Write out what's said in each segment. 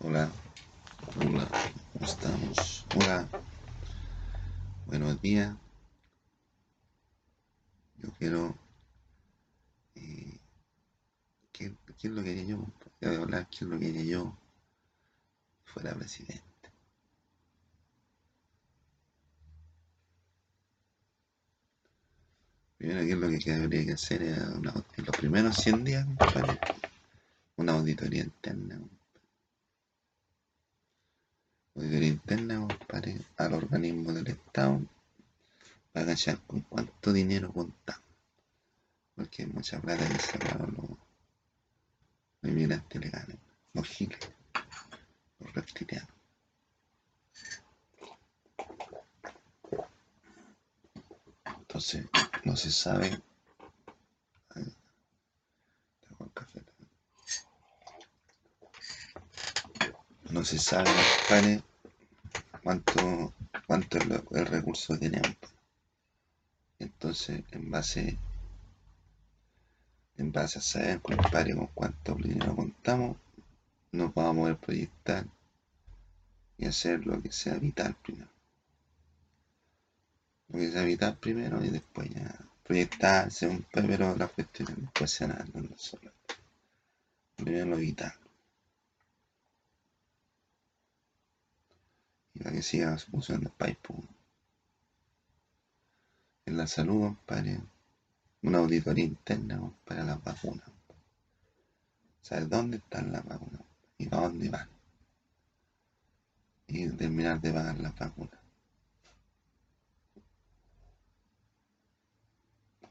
Hola, hola, ¿cómo estamos? Hola, buenos días. Yo quiero. Eh, ¿qué, ¿Qué es lo que haría yo? Hablar qué es lo que haría yo fuera presidente. Primero, ¿qué es lo que habría que hacer? en los primeros 100 días, una auditoría interna. Auditoría interna, compadre, al organismo del Estado para cachar con cuánto dinero contamos. Porque hay mucha plata que se los, los inmigrantes ilegales, los giles, los reptilianos. Entonces, no se sabe. No se sabe, compadre, cuánto, cuánto es el recurso que tenemos. Entonces, en base, en base a saber, compadre, con cuánto dinero contamos, nos vamos a poder proyectar y hacer lo que sea vital primero. Lo que sea vital primero y después ya proyectarse un pero la cuestión después dando solo. Primero lo vital. Y para que siga funcionando país, en la salud, compadre, una auditoría interna para las vacunas. Saber dónde están las vacunas y para dónde van. Y terminar de pagar las vacunas.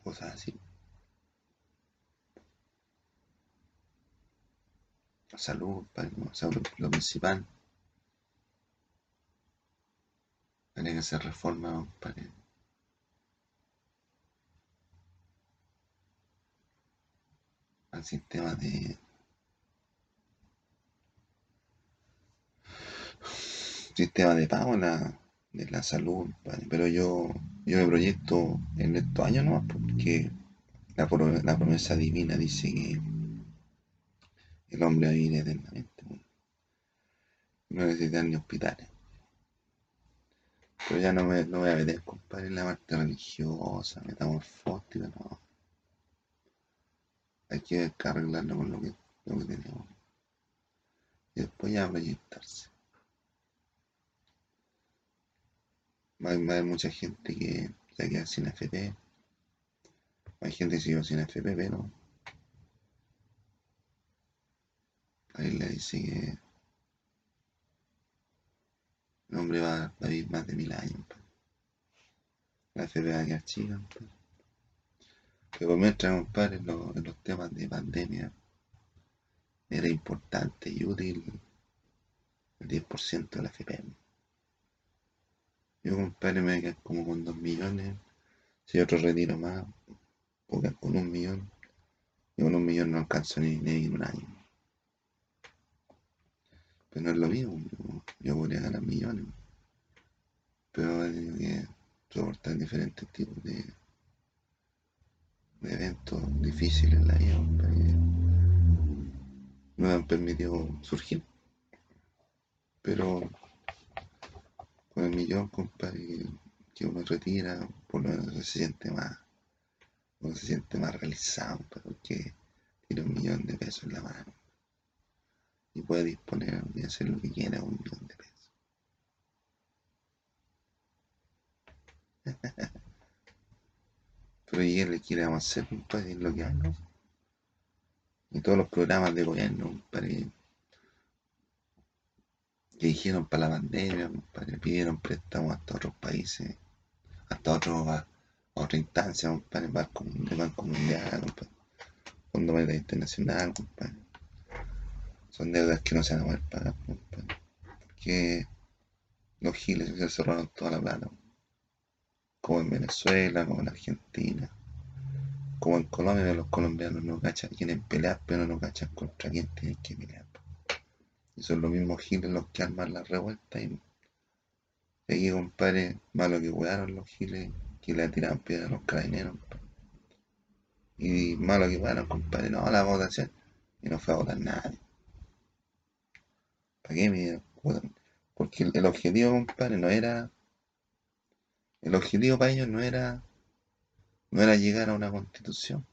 Cosas así. salud, para lo principal. Tiene que hacer reforma, al sistema de sistema de pago de la salud, pero yo, yo me proyecto en estos años no porque la, la, promesa divina dice que el hombre vivir eternamente. No necesita ni hospitales. Pero ya no me, no voy a meter, compadre, en la parte religiosa, metamorfótica, no hay que arreglarlo con lo que, lo que tenemos. Y después ya proyectarse. Va a haber mucha gente que se queda sin FP. Hay gente que sigue sin FP, pero ahí le dice que el hombre va, a vivir más de mil años. La FP va a quedar chica. Pero mientras, compadre, en los, temas de pandemia era importante y útil el 10% de la FPM. Yo, compadre, me voy como con 2 millones. Si otro retiro más, porque con un millón. Y con un millón no alcanzo ni, ni en un año. No es lo mismo. Yo, podría ganar millones. Pero hay que soportar diferentes tipos de eventos difíciles en la vida, me han permitido surgir. Pero con el millón, compadre, que uno retira, por lo menos se siente más, uno se siente más realizado, porque tiene un millón de pesos en la mano y puede disponer y hacer lo que quiera un millón de pesos. Pero ¿y le quiere hacer, compadre? Es lo que hay, ¿no? Y todos los programas de gobierno, compadre, que dijeron para la pandemia, compadre, pidieron préstamos hasta otros países, hasta a, otra instancia, compadre, Banco, Banco Mundial, Fondo Monetario Internacional, compadre. Son deudas que no se van a poder pagar. Porque los giles se cerraron toda la plata como en Venezuela, como en Argentina, como en Colombia, los colombianos no cachan, quieren pelear, pero no cachan contra quién tienen que pelear. Y son los mismos giles los que arman la revuelta y aquí, compadre, malo que jugaron los giles que le tiraban piedras a los carabineros. Y malo que jugaron, compadre, no, la votación. Y no fue a votar nadie. ¿Para qué me Porque el, objetivo, compadre, no era. El objetivo para ellos no era. No era llegar a una constitución.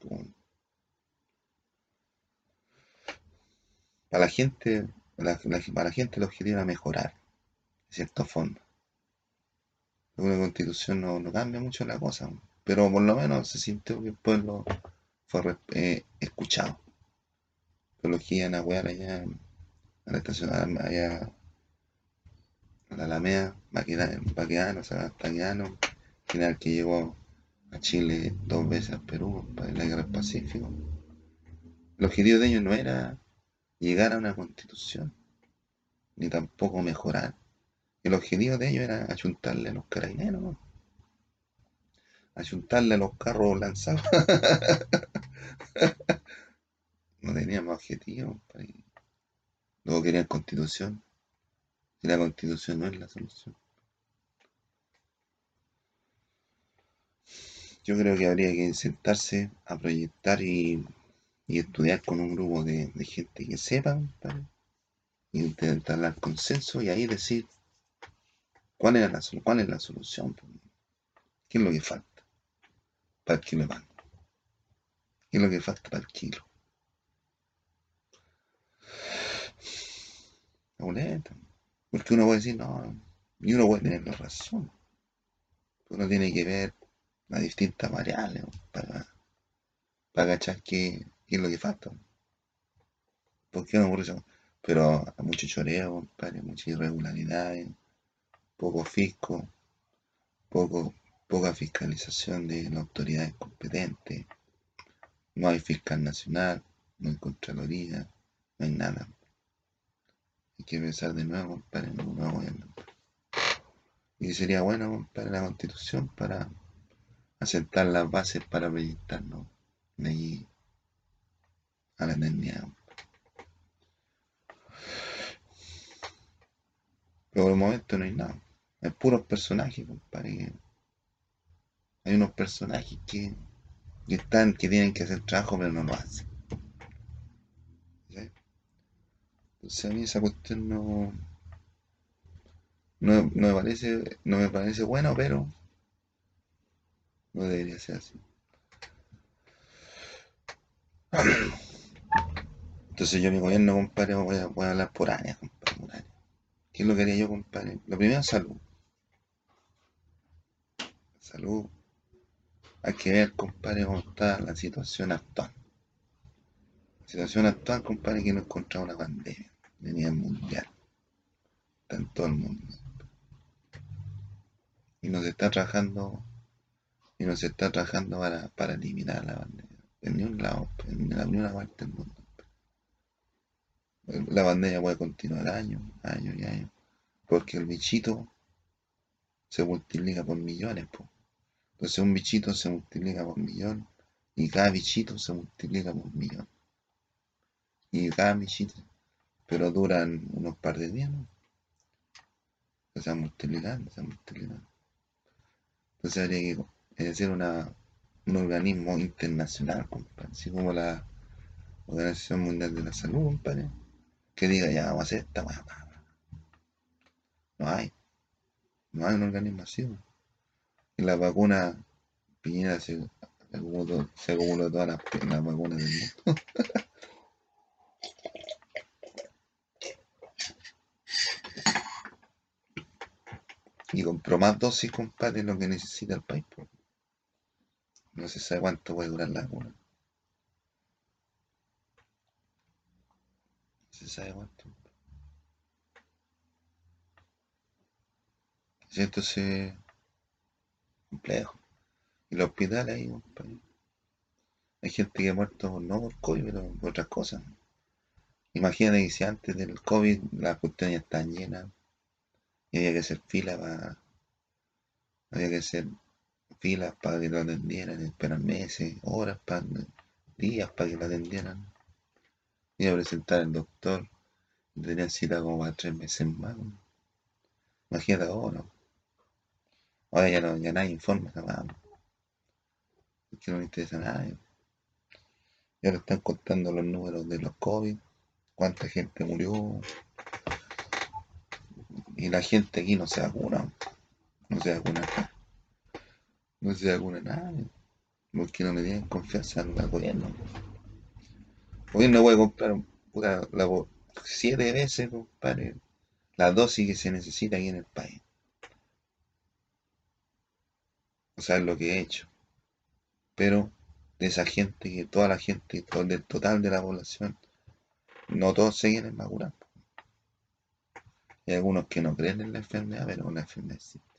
Para la gente, para la gente el objetivo era mejorar, de cierta forma. Una constitución no, cambia mucho la cosa, pero por lo menos se sintió que el pueblo fue eh, escuchado. Por lo que iban a allá a la estación, allá a la Alameda, Baquedano, Taquedano, general que llegó a Chile dos veces a Perú para la guerra del Pacífico. El objetivo de ellos no era llegar a una constitución, ni tampoco mejorar el objetivo de ellos era ayuntarle a los carabineros, ¿no? Ayuntarle a los carros lanzados. no teníamos objetivo. Luego querían constitución. Y la constitución no es la solución. Yo creo que habría que sentarse a proyectar y, estudiar con un grupo de, gente que sepa, intentar dar consenso y ahí decir ¿Cuál es la, cuál es la solución? ¿Qué es lo que falta para el kilo pan? ¿Qué es lo que falta para el kilo? Boleta. Porque uno puede decir, no, y uno puede tener la razón. Uno tiene que ver las distintas variables para, para agachar qué, es lo que falta. ¿Por qué no ocurre eso? Pero mucho choreo, hay muchas irregularidades poco fisco, poco, poca fiscalización de las autoridades competentes, no hay fiscal nacional, no hay contraloría, no hay nada. Hay que pensar de nuevo, en un nuevo gobierno. Y sería bueno, para la constitución, para asentar las bases para proyectarnos de allí a la eternidad. Pero por el momento no hay nada. Hay puros personajes, compadre. Hay unos personajes que, están, que tienen que hacer trabajo, pero no lo hacen. Entonces a mí esa cuestión no, no, me parece, no me parece bueno, pero no debería ser así. Entonces yo mi gobierno, compadre, voy a, voy a hablar por años, compadre, por años. ¿Qué es lo que haría yo, compadre? Lo primero, salud salud, hay que ver, compadre, cómo está la situación actual. La situación actual, compadre, que nos encontramos una pandemia mundial. En todo el mundo. Y nos está trabajando, y nos está trabajando para, para eliminar la pandemia. En ningún lado, en ninguna parte del mundo. La pandemia puede continuar años, años y años. Porque el bichito se multiplica por millones, pues. Entonces un bichito se multiplica por millón y cada bichito se multiplica por millón. Y cada bichito, pero duran unos par de días, ¿no? Se van multiplicando, se van multiplicando. Entonces habría que ser una, un organismo internacional, compadre, así como la Organización Mundial de la Salud, compadre, que diga ya vamos a hacer esta, no hay, no hay un organismo así, y la vacuna Piñera se acumuló, se todas las vacunas del mundo. y compró más dosis, compadre, lo que necesita el país. No se sabe cuánto puede durar la vacuna. No se sabe cuánto. Entonces, complejo. Y los hospitales ahí, Hay gente que ha muerto no por COVID, pero por otras cosas. Imagínate que si antes del COVID las cuestiones están llenas y había que hacer fila para. Había que hacer filas para que lo atendieran, esperar meses, horas, para, días para que lo atendieran. Iba a presentar al doctor, tenía cita como para tres meses más. Imagínate ahora. Ahora ya, no, ya nadie informa nada. Porque no le interesa nadie. Ya le están contando los números de los COVID, cuánta gente murió, y la gente aquí no se vacuna. No se vacuna acá. No se vacuna nadie. Porque no le tienen confianza al gobierno. El gobierno puede comprar puta, la, siete veces, compadre, la dosis que se necesita aquí en el país. O sea, es lo que he hecho. Pero de esa gente, que toda la gente, todo, del total de la población, no todos se quieren vacunar. Hay algunos que no creen en la enfermedad, pero la enfermedad existe.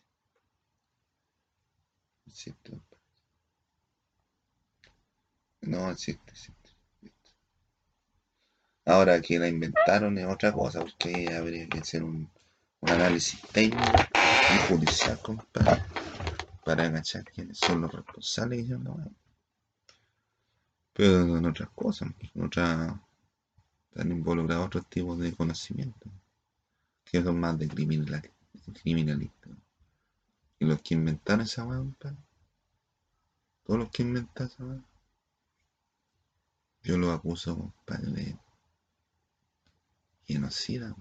Existe. No, existe, existe. Ahora que la inventaron es otra cosa, porque habría que hacer un, análisis técnico y judicial, compadre, para agachar quiénes son los responsables y no, Pero en otras cosas, en otras están involucrados otros tipos de conocimiento, que son más de criminalistas. Y los que inventaron esa weá, todos los que inventaron esa weá, yo los acuso, compadre, de genocida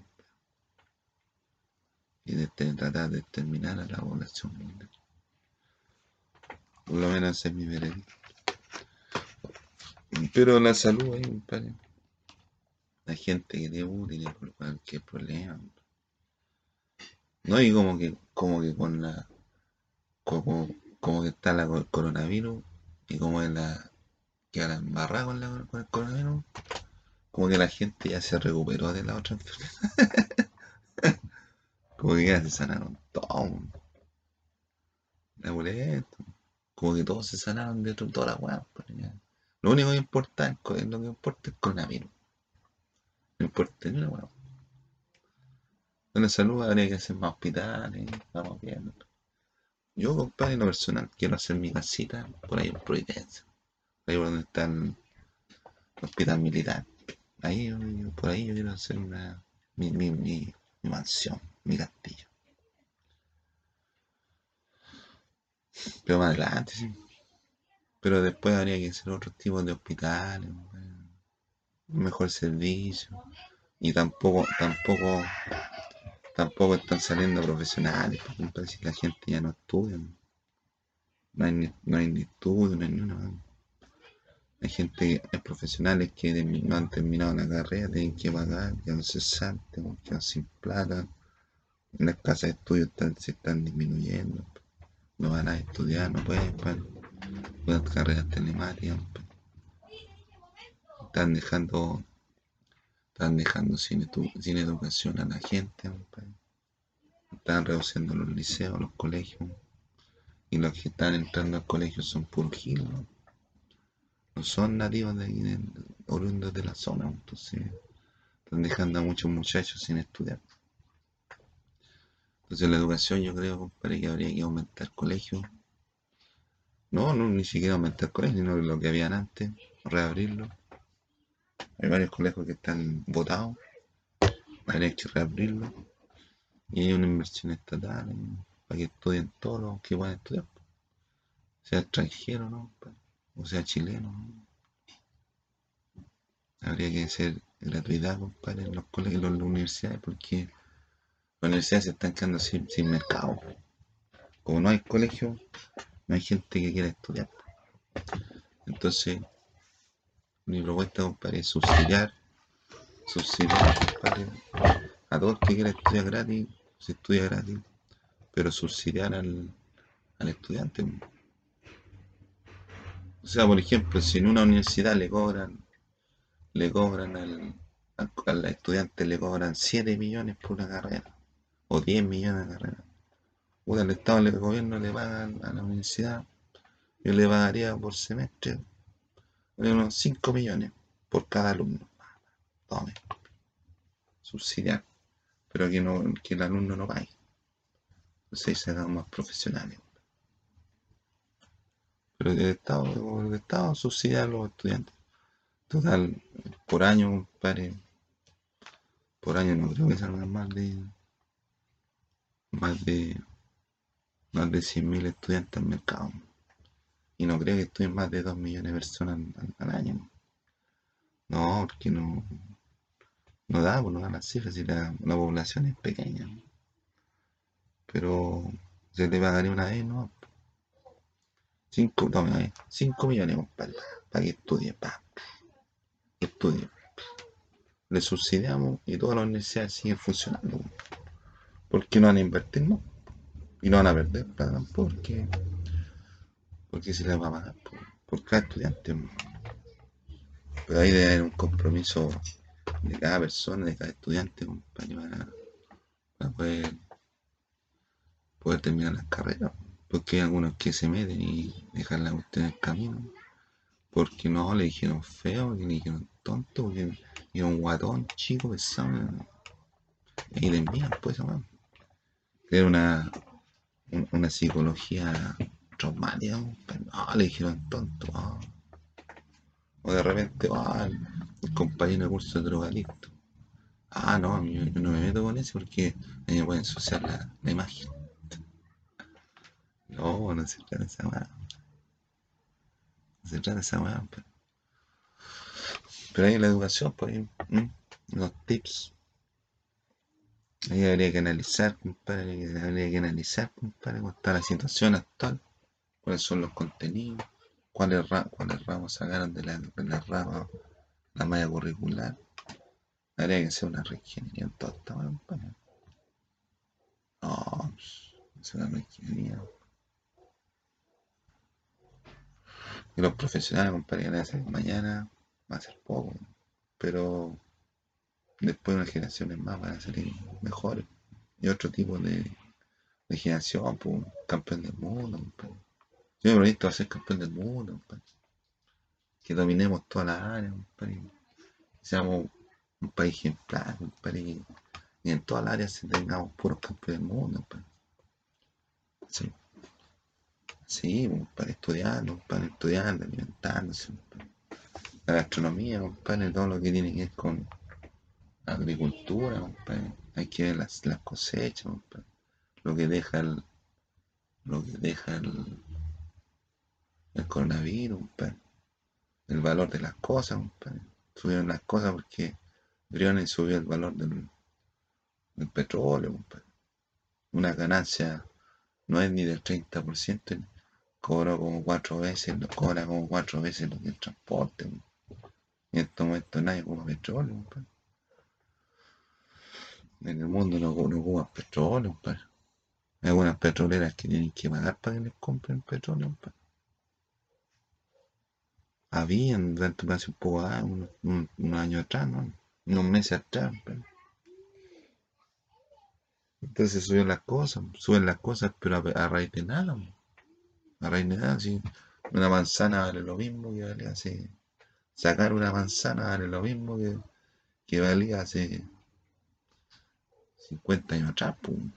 y de tratar de exterminar a la población mundial. Por lo menos es mi veredicto. Pero la salud un par. La gente que tiene tiene cualquier problema. No, y como que, como que con la. Como, como que está la, el coronavirus y como es la. que la embarrada con, con el coronavirus como que la gente ya se recuperó de la otra enfermedad. como que ya se sanaron todos. La boleto. Como que todos se sanaron de toda la weá. Pues, lo único que importa es lo que importa es coronavirus. No importa ni la weá. Con la salud habría que hacer más hospitales, vamos viendo. Yo, compadre, en lo personal, quiero hacer mi casita por ahí en Providencia. Ahí donde está el hospital militar. Ahí, por ahí yo quiero hacer una, mi, mi, mi, mansión, mi castillo. Pero más adelante, sí. Pero después habría que hacer otro tipo de hospitales, mejor servicio. Y tampoco, tampoco, tampoco están saliendo profesionales, porque si la gente ya no estudia. No hay, ni, no hay ni estudio, no hay ni una. Hay gente, hay profesionales que no han terminado la carrera, tienen que pagar, se saben, quedan sin plata. Las casas de estudio se están disminuyendo. No van a estudiar, no pueden, las carreras telemáticas. Están dejando, están dejando sin, sin educación a la gente. Están reduciendo los liceos, los colegios. Y los que están entrando al colegio son puros gilos no son nativos de aquí, oriundos de la zona, entonces están dejando a muchos muchachos sin estudiar. Entonces la educación yo creo, compadre, que habría que aumentar colegios. No, no, ni siquiera aumentar colegios, sino lo que habían antes, reabrirlo. Hay varios colegios que están votados, habría que reabrirlo. Y hay una inversión estatal para que estudien todos los que puedan estudiar. Sea extranjero, ¿no? o sea chileno. Habría que ser gratuidad, compadre, en los colegios, en las universidades, porque las universidades se están quedando sin, mercado. Como no hay colegio, no hay gente que quiera estudiar. Entonces, mi propuesta, compadre, es subsidiar, subsidiar, a todos que quieran estudiar gratis, se estudia gratis, pero subsidiar al, al estudiante. O sea, por ejemplo, si en una universidad le cobran, le cobran al, al, estudiante le cobran 7 millones por una carrera, o 10 millones de carrera. O el Estado, el gobierno le paga a la universidad, yo le pagaría por semestre unos 5 millones por cada alumno. Tome. Subsidiar. Pero que, no, que el alumno no pague. Entonces se hagan más profesionales. Pero el Estado, el Estado subsidia a los estudiantes. Total, por año, pare, por año no creo que salgan más de más de más de 100.000 estudiantes al mercado. Y no creo que estudien más de 2 millones de personas al, año. No, porque no, no da, pues no da las cifras si la, la población es pequeña. pero se le pagaría una vez, ¿no? 5 cinco millones, compadre, para que estudie, para que estudie. Le subsidiamos y todas las universidades siguen funcionando. Porque no van a invertir más. Y no van a perder plata porque porque se les va a pagar por, cada estudiante. Pero ahí debe haber un compromiso de cada persona, de cada estudiante, para, para poder, poder terminar las carreras. Porque hay algunos que se meten y dejan la cuestión en el camino. Porque no, le dijeron feo, le dijeron tonto, era un guatón chico pesado. Y le envían, pues, Era una, una psicología traumática, pero no, le dijeron tonto. O de repente, el compañero de curso de drogadicto. Ah, no, yo no me meto con eso porque me pueden ensuciar la, imagen. No, no se trata de esa weá. No se trata de esa weá. Pero, pero ahí la educación, por ahí, los tips. Ahí habría que analizar, compadre, habría que analizar, compadre, cómo está la situación actual, cuáles son los contenidos, cuáles, cuáles ramos sacaron de la, de la rama, la malla curricular. Habría que hacer una reingeniería en toda esta compadre. No, es una. Y los profesionales, compadre, van a hacer mañana, va a ser poco, pero después unas generaciones más van a salir mejores. Y otro tipo de, de generación, pues, campeón del mundo, compadre. Yo me proyecto a ser campeón del mundo, compadre. Que dominemos todas las áreas, compadre. Que seamos un país ejemplar, compadre. Y en todas las áreas tengamos puros campeones del mundo, compadre. Sí. Sí, para estudiar, para estudiar, alimentarse, la gastronomía, compadre, todo lo que tiene que ver con agricultura, compadre. Hay que ver las, las cosechas, lo que deja el, lo que deja el, el coronavirus, compadre. El valor de las cosas, compadre. subieron las cosas porque Briones subió el valor del, del petróleo, compadre. una ganancia no es ni del 30%, cobra como cuatro veces, cobra como cuatro veces lo que el transporte. En este momento nadie ocupa petróleo, En el mundo no, no petróleo, Hay algunas petroleras que tienen que pagar para que les compren petróleo, Habían durante hace un poco, ah, un, un, año atrás, ¿no? unos meses atrás. Entonces suben las cosas, suben las cosas, pero a, raíz de nada. La reina sí. Una manzana vale lo mismo que valía hace. Sacar una manzana vale lo mismo que, que valía hace 50 años atrás, pum.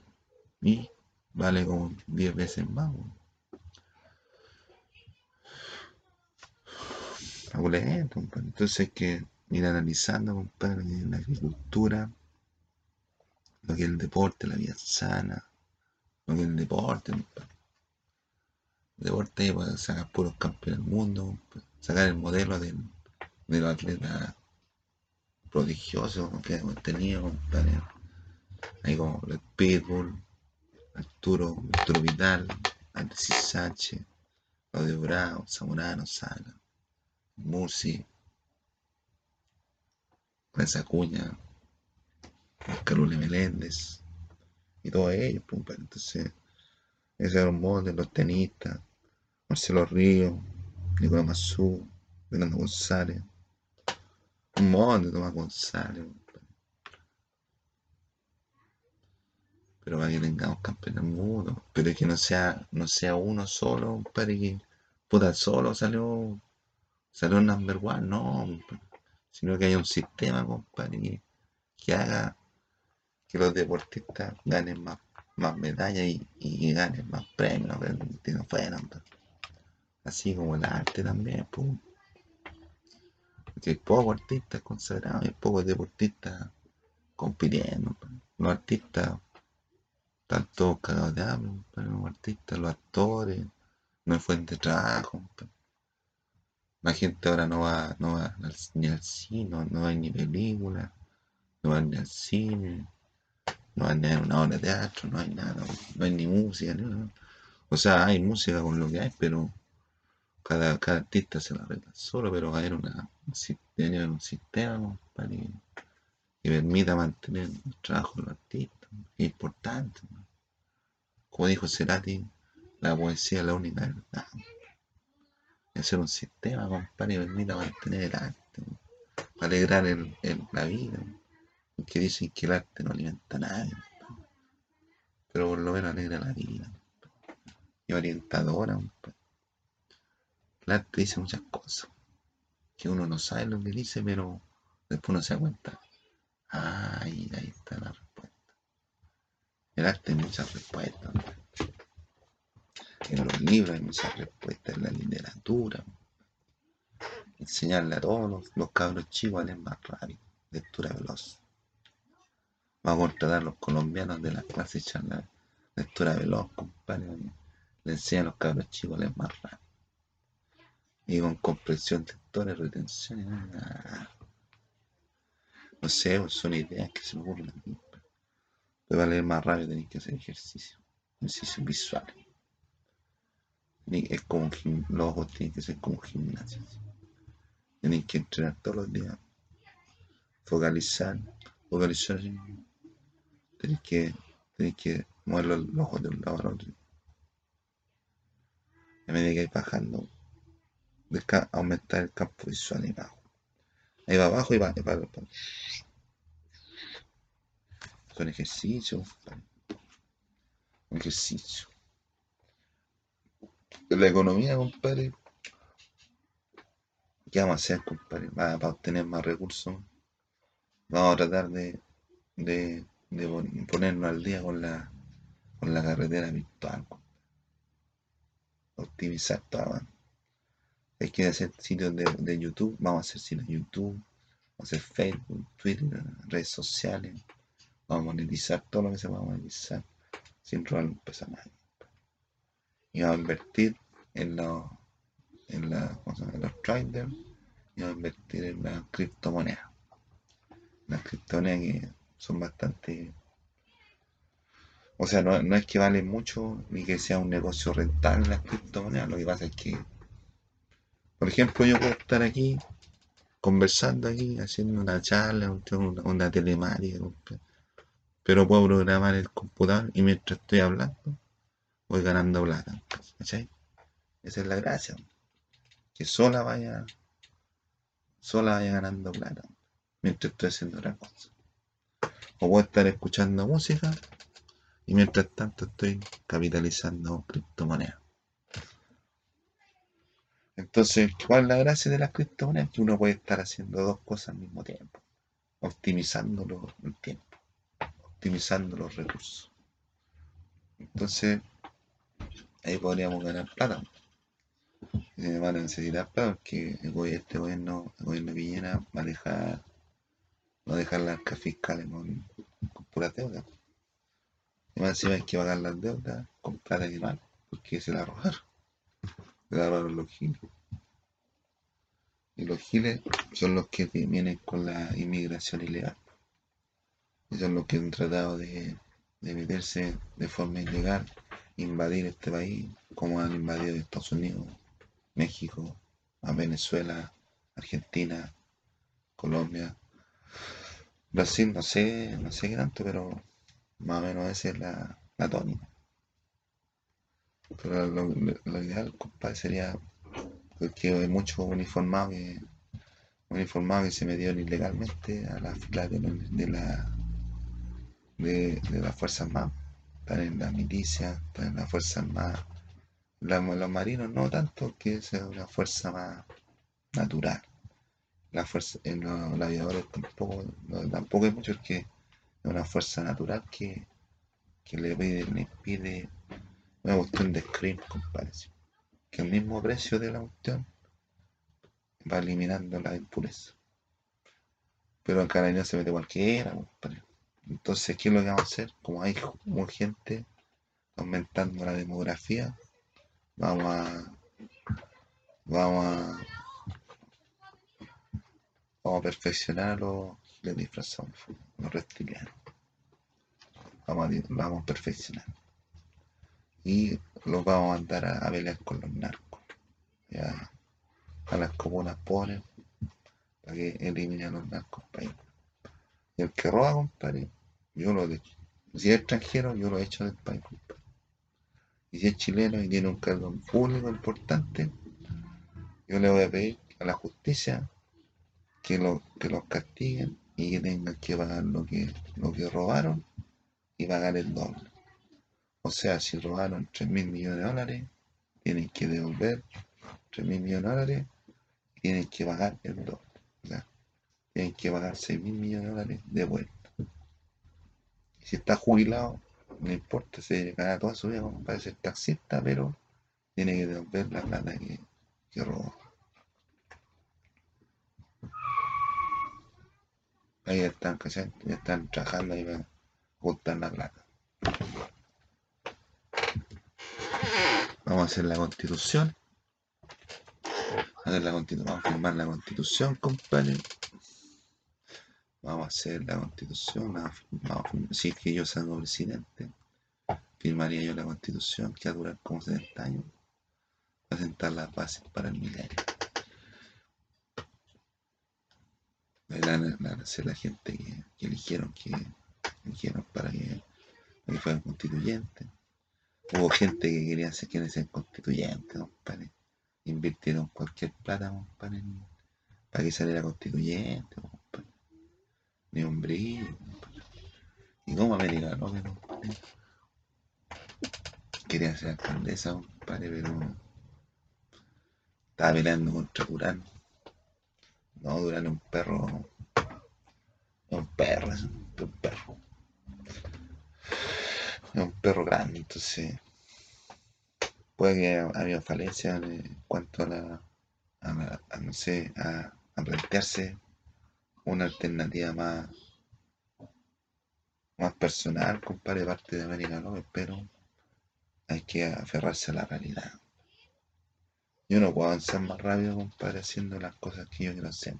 Y vale como 10 veces más. Entonces hay que ir analizando, compadre, la agricultura, lo que es el deporte, la vida sana, lo que es el deporte, compadre. Deporte para sacar puros campeones del mundo, sacar el modelo de los atletas prodigiosos que hemos tenido, ahí como el Pitbull, Arturo, Arturo Vidal, Alexis Sánchez, Claudio Bravo, Zamorano, Sala, Murci, Prensa Cuña, Carule Meléndez y todos ellos, pues, entonces ese era un modo de los tenistas, Marcelo Ríos, Nicolás Mazú, Fernando González, un montón de Tomás González. Pero para que tengamos campeones mudos, pero que no sea, no sea uno solo, para que puta solo salió, salió number one, no, sino que haya un sistema, compadre, que, haga que los deportistas ganen más, más medallas y, ganen más premios, que no así como el arte también, pues. Porque hay pocos artistas consagrados, hay pocos deportistas compitiendo. Los artistas están todos cagados de hambre, los artistas, los actores, no hay fuente de trabajo. La gente ahora no va, no va ni al cine, no, va ni película, no va ni al cine, No hay ni una obra de teatro, no hay nada, no hay ni música, ni nada. O sea, hay música con lo que hay, pero cada, cada artista se la arregla solo, pero va a haber una, un, un sistema para que, permita mantener el trabajo de los artistas. Es importante. Como dijo Cerati, la poesía es la única verdad. Hacer un sistema, compadre, que permita mantener el arte, alegrar el, la vida. Que dicen que el arte no alimenta a nadie, pero por lo menos alegra la vida. Y orientadora, el arte dice muchas cosas, que uno no sabe lo que dice, pero después uno se da cuenta. Ay, ahí está la respuesta. El arte hay muchas respuestas. En los libros hay muchas respuestas, en la literatura. Enseñarle a todos los, cabros chicos a leer más rápido, lectura veloz. Vamos a contratar a los colombianos de la clase charla, lectura veloz, compadre. Le enseñan a los cabros chicos a leer más rápido. Y con comprensión lectora y retención. No sé, son ideas que se me ocurren a mí. Pero para leer más rápido tenéis que hacer ejercicio. Ejercicio visual. Es como los ojos tienen que ser como gimnasio. Tenéis que entrenar todos los días. Focalizar. Focalizar. Tenéis que, tenéis que mover los, ojos de un lado al otro. A medida que vais bajando, aumentar el campo visual y abajo. Ahí va abajo y va, y va. Un ejercicio la economía, compadre, ¿qué vamos a hacer, compadre? Para, obtener más recursos, vamos a tratar de, de, ponernos al día con la, con la carretera virtual, optimizar todo. Hay que hacer sitios de, YouTube, vamos a hacer sitios de YouTube, vamos a hacer Facebook, Twitter, redes sociales, vamos a monetizar todo lo que se pueda monetizar sin robar un peso a nadie y a invertir en, los en, la, en los traders y a invertir en las criptomonedas. Las criptomonedas que son bastante... O sea, no, es que valen mucho ni que sea un negocio rentable las criptomonedas. Lo que pasa es que, por ejemplo, yo puedo estar aquí conversando aquí, haciendo una charla, una, una telemática, pero puedo programar el computador y mientras estoy hablando voy ganando plata. ¿Cachai? Esa es la gracia. Que sola vaya, sola vaya ganando plata. Mientras estoy haciendo otra cosa. O voy a estar escuchando música y mientras tanto estoy capitalizando criptomonedas. Entonces, ¿cuál es la gracia de las criptomonedas? Que uno puede estar haciendo dos cosas al mismo tiempo, optimizando el tiempo, optimizando los recursos. Entonces, ahí podríamos ganar plata. Van a necesitar plata porque este gobierno, el gobierno de Villena va a dejar, a dejar las arcas fiscales con, con puras deudas. Y más encima hay que pagar las deudas con plata de mal, porque se la robaron. Se la robaron los giles. Y los giles son los que vienen con la inmigración ilegal. Y son los que han tratado de, de meterse de forma ilegal invadir este país como han invadido Estados Unidos, México, a Venezuela, Argentina, Colombia, Brasil, no sé, no sé qué tanto, pero más o menos esa es la, la tónica. Pero lo, ideal, compadre, sería porque hay muchos uniformados que, que se metieron ilegalmente a la fila de, la de, de las Fuerzas Armadas están en la milicia, están en la fuerza armada. los marinos no tanto, que es una fuerza más natural. La fuerza, en los, aviadores tampoco, tampoco hay mucho, que es una fuerza natural que, le pide, le pide una cuestión de screen, compadre. Que el mismo precio de la cuestión va eliminando la impureza. Pero en Carabinero se mete cualquiera, compadre. Entonces, ¿qué es lo que vamos a hacer? Como hay mucha gente aumentando la demografía, vamos a vamos a vamos a perfeccionar los, los disfrazados, los reptilianos. vamos a, vamos a perfeccionar. Y los vamos a mandar a, a pelear con los narcos. Ya, a las comunas pobres para que eliminen los narcos país. El que roba, compadre, yo lo de si es extranjero, yo lo he hecho del país, compadre. Y si es chileno y tiene un cargo público importante, yo le voy a pedir a la justicia que, lo, que los castiguen y que tengan que pagar lo que, lo que robaron y pagar el doble. O sea, si robaron 3 mil millones de dólares, tienen que devolver 3 mil millones de dólares y tienen que pagar el doble. Sea, tienen que pagar 6 mil millones de dólares de vuelta. Y si está jubilado, no importa, se dedicará toda su vida para ser taxista, pero tiene que devolver la plata que, que robó. Ahí están, Ya están trabajando ahí para juntar la plata. Vamos a hacer la constitución. A hacer la constitución. Vamos a firmar la constitución, compadre. Vamos a hacer la constitución. Vamos si es que yo salgo presidente, firmaría yo la constitución que va a durar como 70 años. Para sentar las bases para el milenio. Van a ser la gente que, eligieron, que eligieron para que, que fueran constituyentes Hubo gente que quería ser, quienes ser constituyentes, compadre. Invirtieron cualquier plata, para que saliera constituyente. Ni un brillo. Y como americano, pero quería ser alcaldesa, compadre, pero estaba peleando contra Durán. No, Durán es un perro. Es un perro, es un perro es un perro grande, entonces puede que haya falencia en cuanto a la, a, no sé, a, plantearse una alternativa más, más personal, compadre, parte de América López, pero hay que aferrarse a la realidad. Yo no puedo avanzar más rápido, compadre, haciendo las cosas que yo quiero hacer.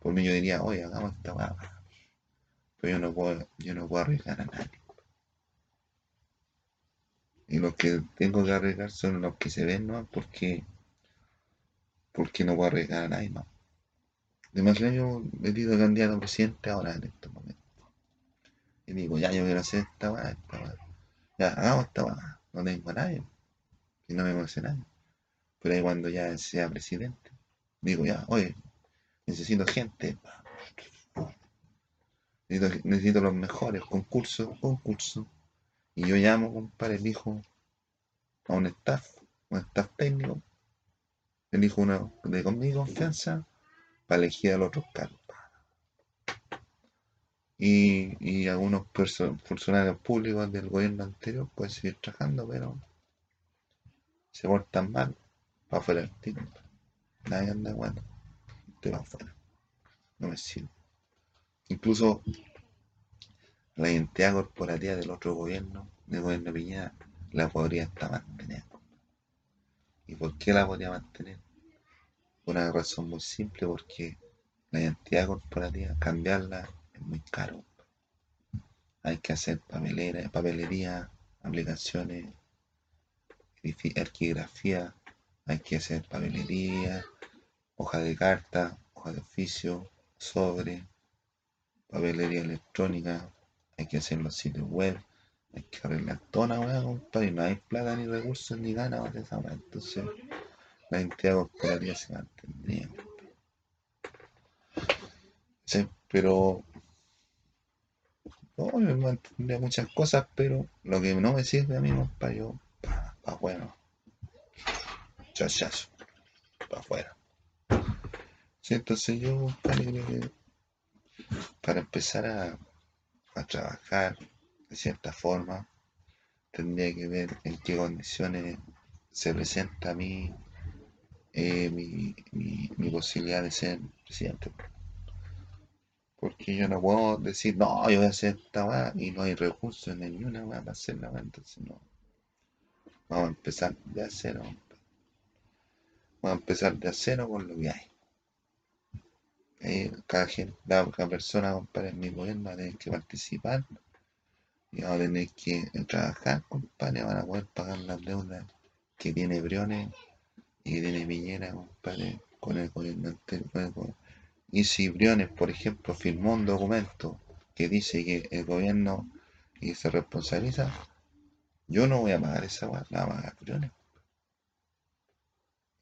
Por mí yo diría, oye, hagamos esta hueá. Pero yo no puedo, yo no puedo arriesgar a nadie. Y los que tengo que arriesgar son los que se ven, ¿no? Porque, porque no puedo arriesgar a nadie más. Demasiado yo he sido candidato a presidente ahora en estos momentos. Y digo, ya yo quiero hacer esta weá, esta weá. Ya, hagamos esta weá. No tengo a nadie. Y no me conoce nadie. Pero ahí cuando ya sea presidente, digo ya, oye, necesito gente. Necesito, los mejores concursos, concursos. Y yo llamo, compadre, elijo a un staff, un staff técnico, elijo uno de con mi confianza para elegir a los otros cargos. Y, y algunos funcionarios públicos del gobierno anterior pueden seguir trabajando, pero se portan mal, para afuera del tiro. Nadie anda bueno, te va afuera. No me sirve. Incluso la identidad corporativa del otro gobierno, del gobierno de Piñera, la podría estar manteniendo. ¿Y por qué la podría mantener? Una razón muy simple, porque la identidad corporativa, cambiarla es muy caro. Hay que hacer papelera, papelería, aplicaciones, arquitectura, hay que hacer papelería, hoja de carta, hoja de oficio, sobre, papelería electrónica, hay que hacer los sitios web, hay que arreglar toda la weá, compadre, no hay plata ni recursos ni ganas de esa weá, entonces la entidad corporativa se mantendría. Sí, pero no, me mantendría muchas cosas, pero lo que no me sirve a mí, compadre, yo, pa, pa bueno, chachazo, para afuera. Sí, entonces yo, que para empezar a a trabajar de cierta forma, tendría que ver en qué condiciones se presenta a mí eh, mi, mi, posibilidad de ser presidente. Porque yo no puedo decir, no, yo voy a hacer esta weá y no hay recursos en ninguna weá para hacerla, entonces no. Vamos a empezar de cero. Vamos a empezar de cero con lo que hay. Eh, cada, gente, cada persona, compadre, en mi gobierno va a tener que participar y vamos a tener que trabajar, compadre, van a poder pagar las deudas que tiene Briones y que tiene Piñera, compadre, con el gobierno anterior. Y si Briones, por ejemplo, firmó un documento que dice que el gobierno y se responsabiliza, yo no voy a pagar esa weá, la va a pagar Briones.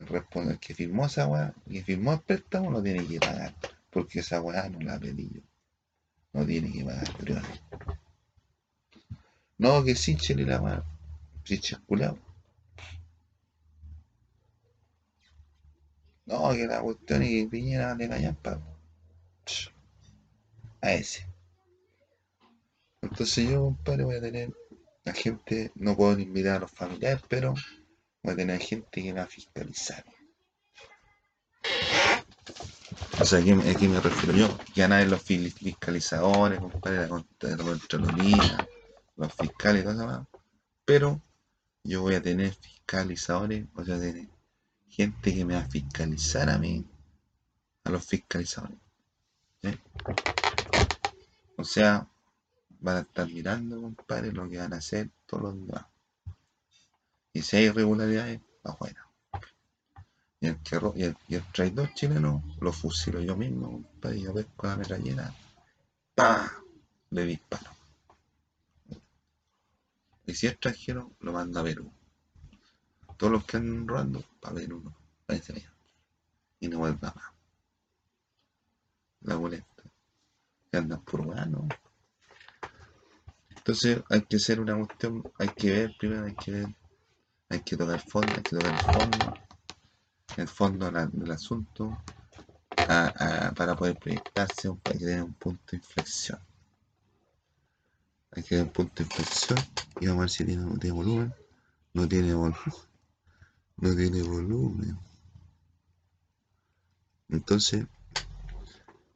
El que firmó esa weá, que firmó el préstamo, no tiene que pagar, porque esa weá no la pedí yo. No tiene que pagar Briones. No, que sí, Chile la weá. Si culado. No, que la cuestión es que Piñera le callan pa. A ese. Entonces yo, compadre, voy a tener a gente, no puedo invitar a los familiares, pero voy a tener gente que va a fiscalizar. O sea, ¿a qué, me refiero yo? Ya nadie los fiscalizadores, compadre, la Contraloría, los fiscales y todo eso más. Pero yo voy a tener fiscalizadores, o sea, tener gente que me va a fiscalizar a mí, a los fiscalizadores. O sea, van a estar mirando, compadre, lo que van a hacer todos los demás. Y si hay irregularidades, afuera. Y el, que, y el, y el traidor chileno lo fusilo yo mismo, compadre, yo con la metralleta, ¡pam! Le disparo. Y si es extranjero, lo manda a Perú. Todos los que andan robando, para Perú, no. Váyanse allá. Y no vuelva más. La boleta. Que andan por bueno. Entonces hay que hacer una cuestión, hay que ver primero, hay que ver, hay que tocar fondo, hay que tocar el fondo, el fondo del asunto, para poder proyectarse, hay que tener un punto de inflexión. Hay que tener un punto de inflexión y vamos a ver si tiene volumen. No tiene volumen. No tiene volumen. Entonces,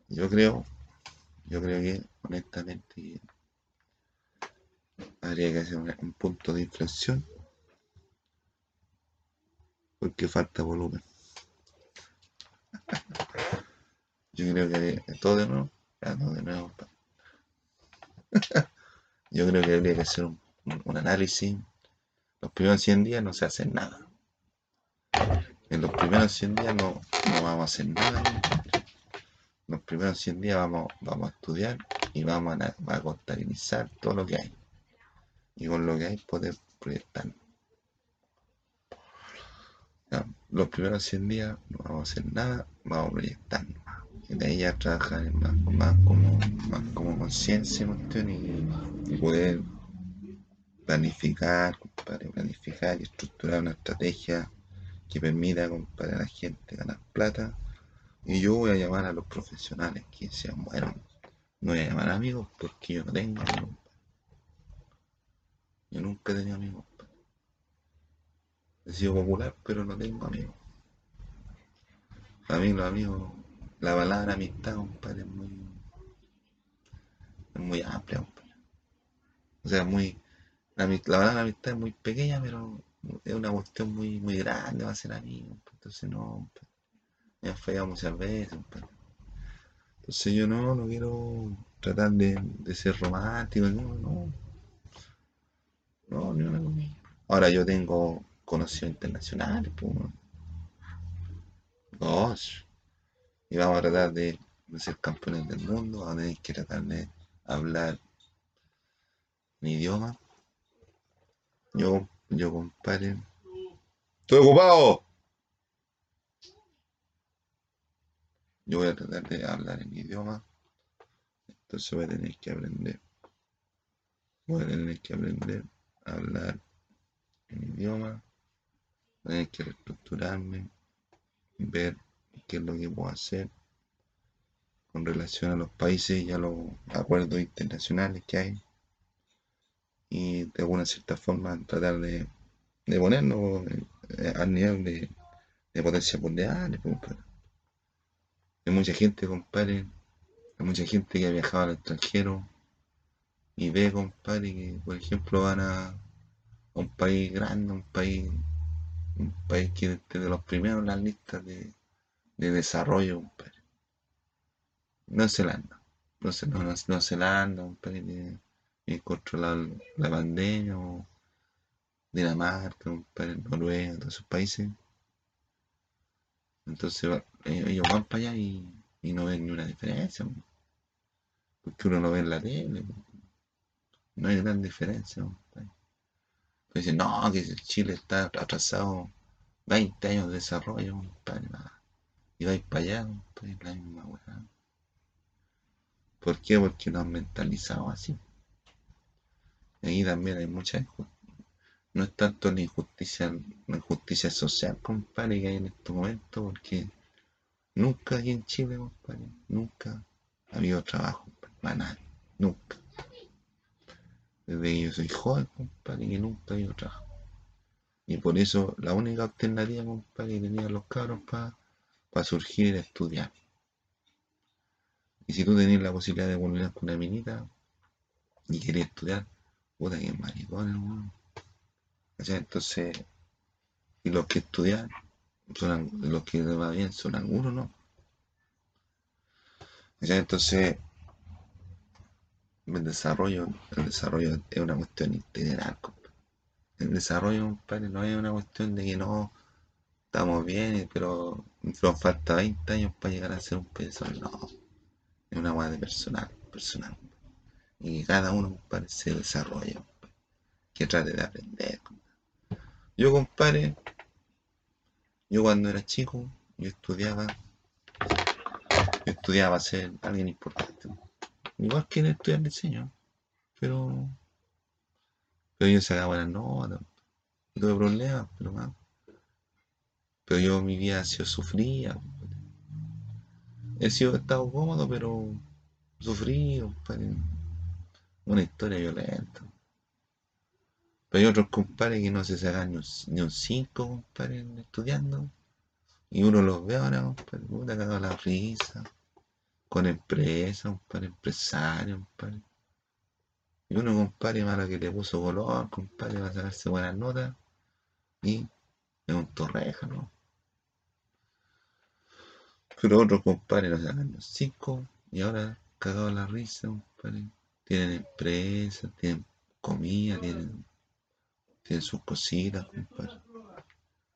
yo creo, yo creo que honestamente habría que hacer un, punto de inflexión porque falta volumen. Yo creo que todo de nuevo, todo de nuevo. Yo creo que habría que hacer un, análisis. Los primeros 100 días no se hace nada. En los primeros 100 días no, no vamos a hacer nada. Los primeros 100 días vamos, vamos a estudiar y vamos a, a contabilizar todo lo que hay y con lo que hay poder proyectar. los primeros 100 días no vamos a hacer nada, vamos a proyectar. Y de ahí ya trabajar más, más como, más como conciencia y, y, poder planificar, planificar y estructurar una estrategia que permita a la gente ganar plata. Y yo voy a llamar a los profesionales que sean buenos. No voy a llamar a amigos porque yo no tengo amigos. Yo nunca he tenido amigos. He sido popular, pero no tengo amigos. A mí los amigos, la palabra amistad, compadre, es muy, es muy amplia, compadre. O sea, muy, la, la palabra amistad es muy pequeña, pero es una cuestión muy, muy grande, va a ser amigos. Entonces no, me ha fallado muchas veces, compadre. Entonces yo no, no quiero tratar de, de ser romántico, no, no no, ni una comida. Ahora yo tengo conocidos internacionales, pues. Y vamos a tratar de, ser campeones del mundo, vamos a tener que tratar de hablar mi idioma. Yo, yo compadre. ¡Estoy ocupado! Yo voy a tratar de hablar en mi idioma. Entonces voy a tener que aprender. Voy a tener que aprender hablar en idioma, tener que reestructurarme, ver qué es lo que puedo hacer con relación a los países y a los acuerdos internacionales que hay y de alguna cierta forma tratar de, de ponernos eh, al nivel de, de potencia mundial. Hay mucha gente, compadre, hay mucha gente que ha viajado al extranjero y ve, compadre, que por ejemplo van a, un país grande, un país, un país que es de los primeros en las listas de, desarrollo, compadre. Nueva Zelanda. No, no, Nueva Zelanda, un país de, controlado la pandemia, o Dinamarca, Noruega, todos esos países. Entonces ellos van para allá y, no ven ni una diferencia. Porque uno lo ve en la tele. No hay gran diferencia. Dicen, no, que Chile está atrasado 20 años de desarrollo, Y vais para allá, la misma ¿Por qué? Porque nos han mentalizado así. Ahí también hay mucha. No es tanto la injusticia, la injusticia social, compadre, que hay en este momento, porque nunca aquí en Chile, compadre, nunca ha habido trabajo para nadie. Nunca. Desde que yo soy joven, compadre, que nunca ha habido trabajo. Y por eso la única alternativa, compadre, que tenían los cabros para surgir era estudiar. Y si tú tenías la posibilidad de volver con una minita y querías estudiar, puta que maricón, hermano. Entonces, y los que estudian, son, los que les va bien son algunos, ¿no? Entonces, el desarrollo, el desarrollo es una cuestión integral, El desarrollo, compadre, no es una cuestión de que no estamos bien, pero nos falta 20 años para llegar a ser un peso. No es una guay de personal, personal. Y cada uno, compadre, se desarrolla, que trate de aprender. Yo, compadre, yo cuando era chico, yo estudiaba, yo estudiaba ser alguien importante. Igual que en estudiar diseño, pero, pero yo sacaba buenas notas, no tuve problemas, pero más. Pero yo mi vida ha sido sufrida, he sido estado cómodo, pero sufrido, una historia violenta. Pero hay otros compadres que no se sacan ni un 5, compadre, estudiando. Y uno los ve ahora, compadre, puta, cagado la risa. Con empresas, compadre, empresario, compadre. Y uno, compadre, malo que le puso color, compadre, va a sacarse buenas notas. Y es un torreja, ¿no? Pero otros compadres nos sacan los cinco y ahora cagado la risa, compadre. Tienen empresas, tienen comida, tienen, tienen sus cositas, compadre.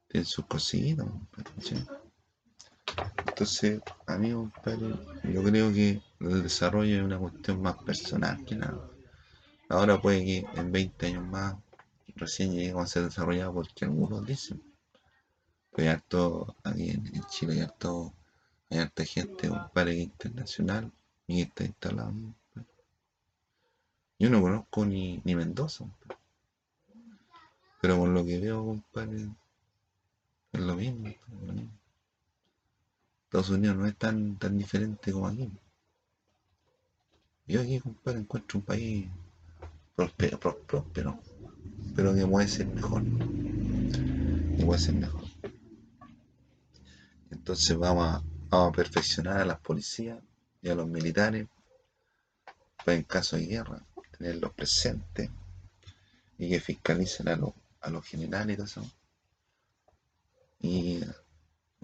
Tienen sus cositas, compadre. Entonces, a mí, yo creo que el desarrollo es una cuestión más personal que nada. Ahora puede que en 20 años más recién lleguemos a ser desarrollados porque algunos dicen. Pero hay harto, aquí en, Chile hay harto hay harta gente, compadre, internacional y está instalado. Yo no conozco ni, ni Mendoza, pero con lo que veo, compadre, es lo mismo, Estados Unidos no es tan, tan diferente como aquí. Yo aquí, compadre, encuentro un país próspero, próspero, pero que puede ser mejor. Que puede ser mejor. Entonces vamos a, Vamos a perfeccionar a las policías y a los militares para en caso de guerra tenerlos presentes y que fiscalicen a, los, a los generales y todo eso. Y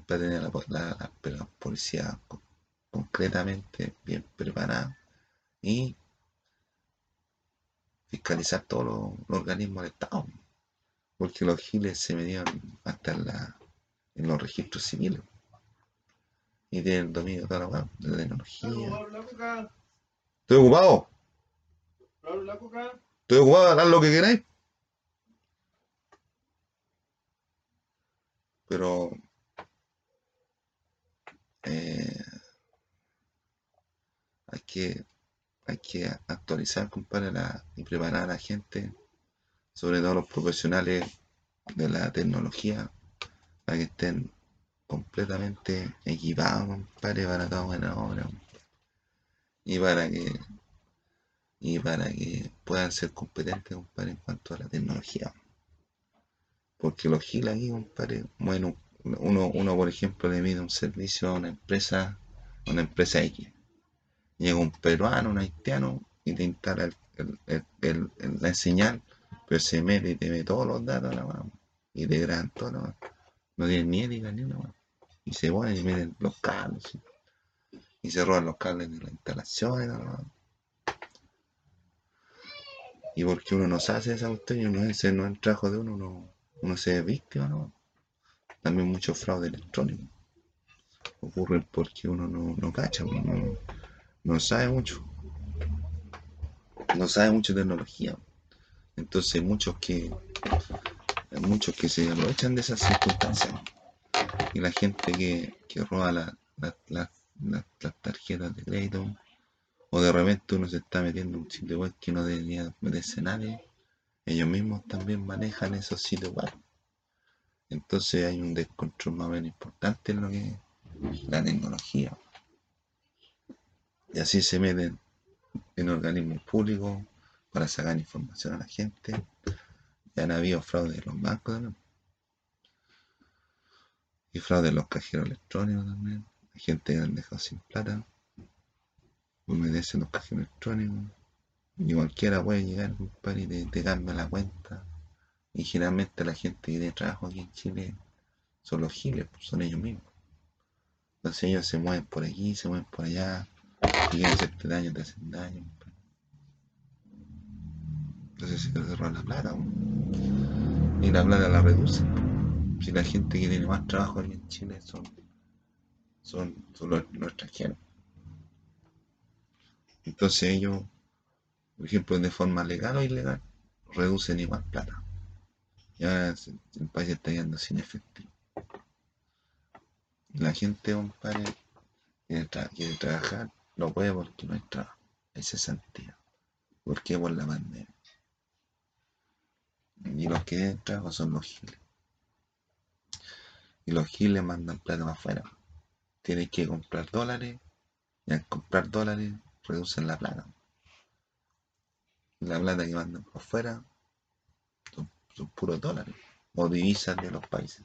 para tener la, la, policía concretamente bien preparada y fiscalizar todos los, organismos del Estado. Porque los giles se medían hasta en los registros civiles y tiene el dominio de toda la de la tecnología. Estoy ocupado. Estoy ocupado, hagan lo que queráis. Pero eh, hay que hay que actualizar, compadre, y preparar a la gente, sobre todo los profesionales de la tecnología, para que estén completamente equipado, compadre, para toda buena obra. Y para que y para que puedan ser competentes, compadre, en cuanto a la tecnología. Porque los giles aquí, compadre, bueno, uno, uno por ejemplo le pide un servicio a una empresa, una empresa X. Llega un peruano, un haitiano y te instala el, la señal, pero se mete y te ve todos los datos, y te gran todo, no tiene ni ética ni una y se ponen y meten los cables y se roban los cables de la instalación Y porque uno no sabe esa cuestión uno ese no es trabajo de uno, uno, uno se víctima, ¿no? También mucho fraude electrónico. Ocurre porque uno no, no cacha, no, no sabe mucho. No sabe mucho tecnología. Entonces muchos que muchos que se aprovechan de esas circunstancias. Y la gente que, que roba las tarjetas de crédito, o de repente uno se está metiendo en un sitio web que no debería meterse nadie, ellos mismos también manejan esos sitios web. Entonces hay un descontrol más o menos importante en lo que es la tecnología. Y así se meten en organismos públicos para sacar información a la gente. Ya han habido fraude de los bancos también. Y fraude de los cajeros electrónicos también. Hay gente que han dejado sin plata. En los cajeros electrónicos. Y cualquiera puede llegar, compadre, y te, cambia la cuenta. Y generalmente la gente que tiene trabajo aquí en Chile son los giles, pues son ellos mismos. Entonces ellos se mueven por aquí, se mueven por allá, y quieren hacerte daño, te hacen daño. Entonces se roban la plata. Y la plata la reduce. Si la gente que tiene más trabajo aquí en Chile son, son, los, extranjeros. Entonces ellos, por ejemplo, de forma legal o ilegal, reducen igual plata. Ya el país está yendo sin efectivo. La gente, compadre, quiere, quiere trabajar, no puede porque no hay trabajo. Ese sentido. ¿Por qué? Por la pandemia. Y los que tienen trabajo son los giles. Y los giles mandan plata más afuera. Tienen que comprar dólares. Y al comprar dólares reducen la plata. La plata que mandan por afuera son, puros dólares. O divisas de los países.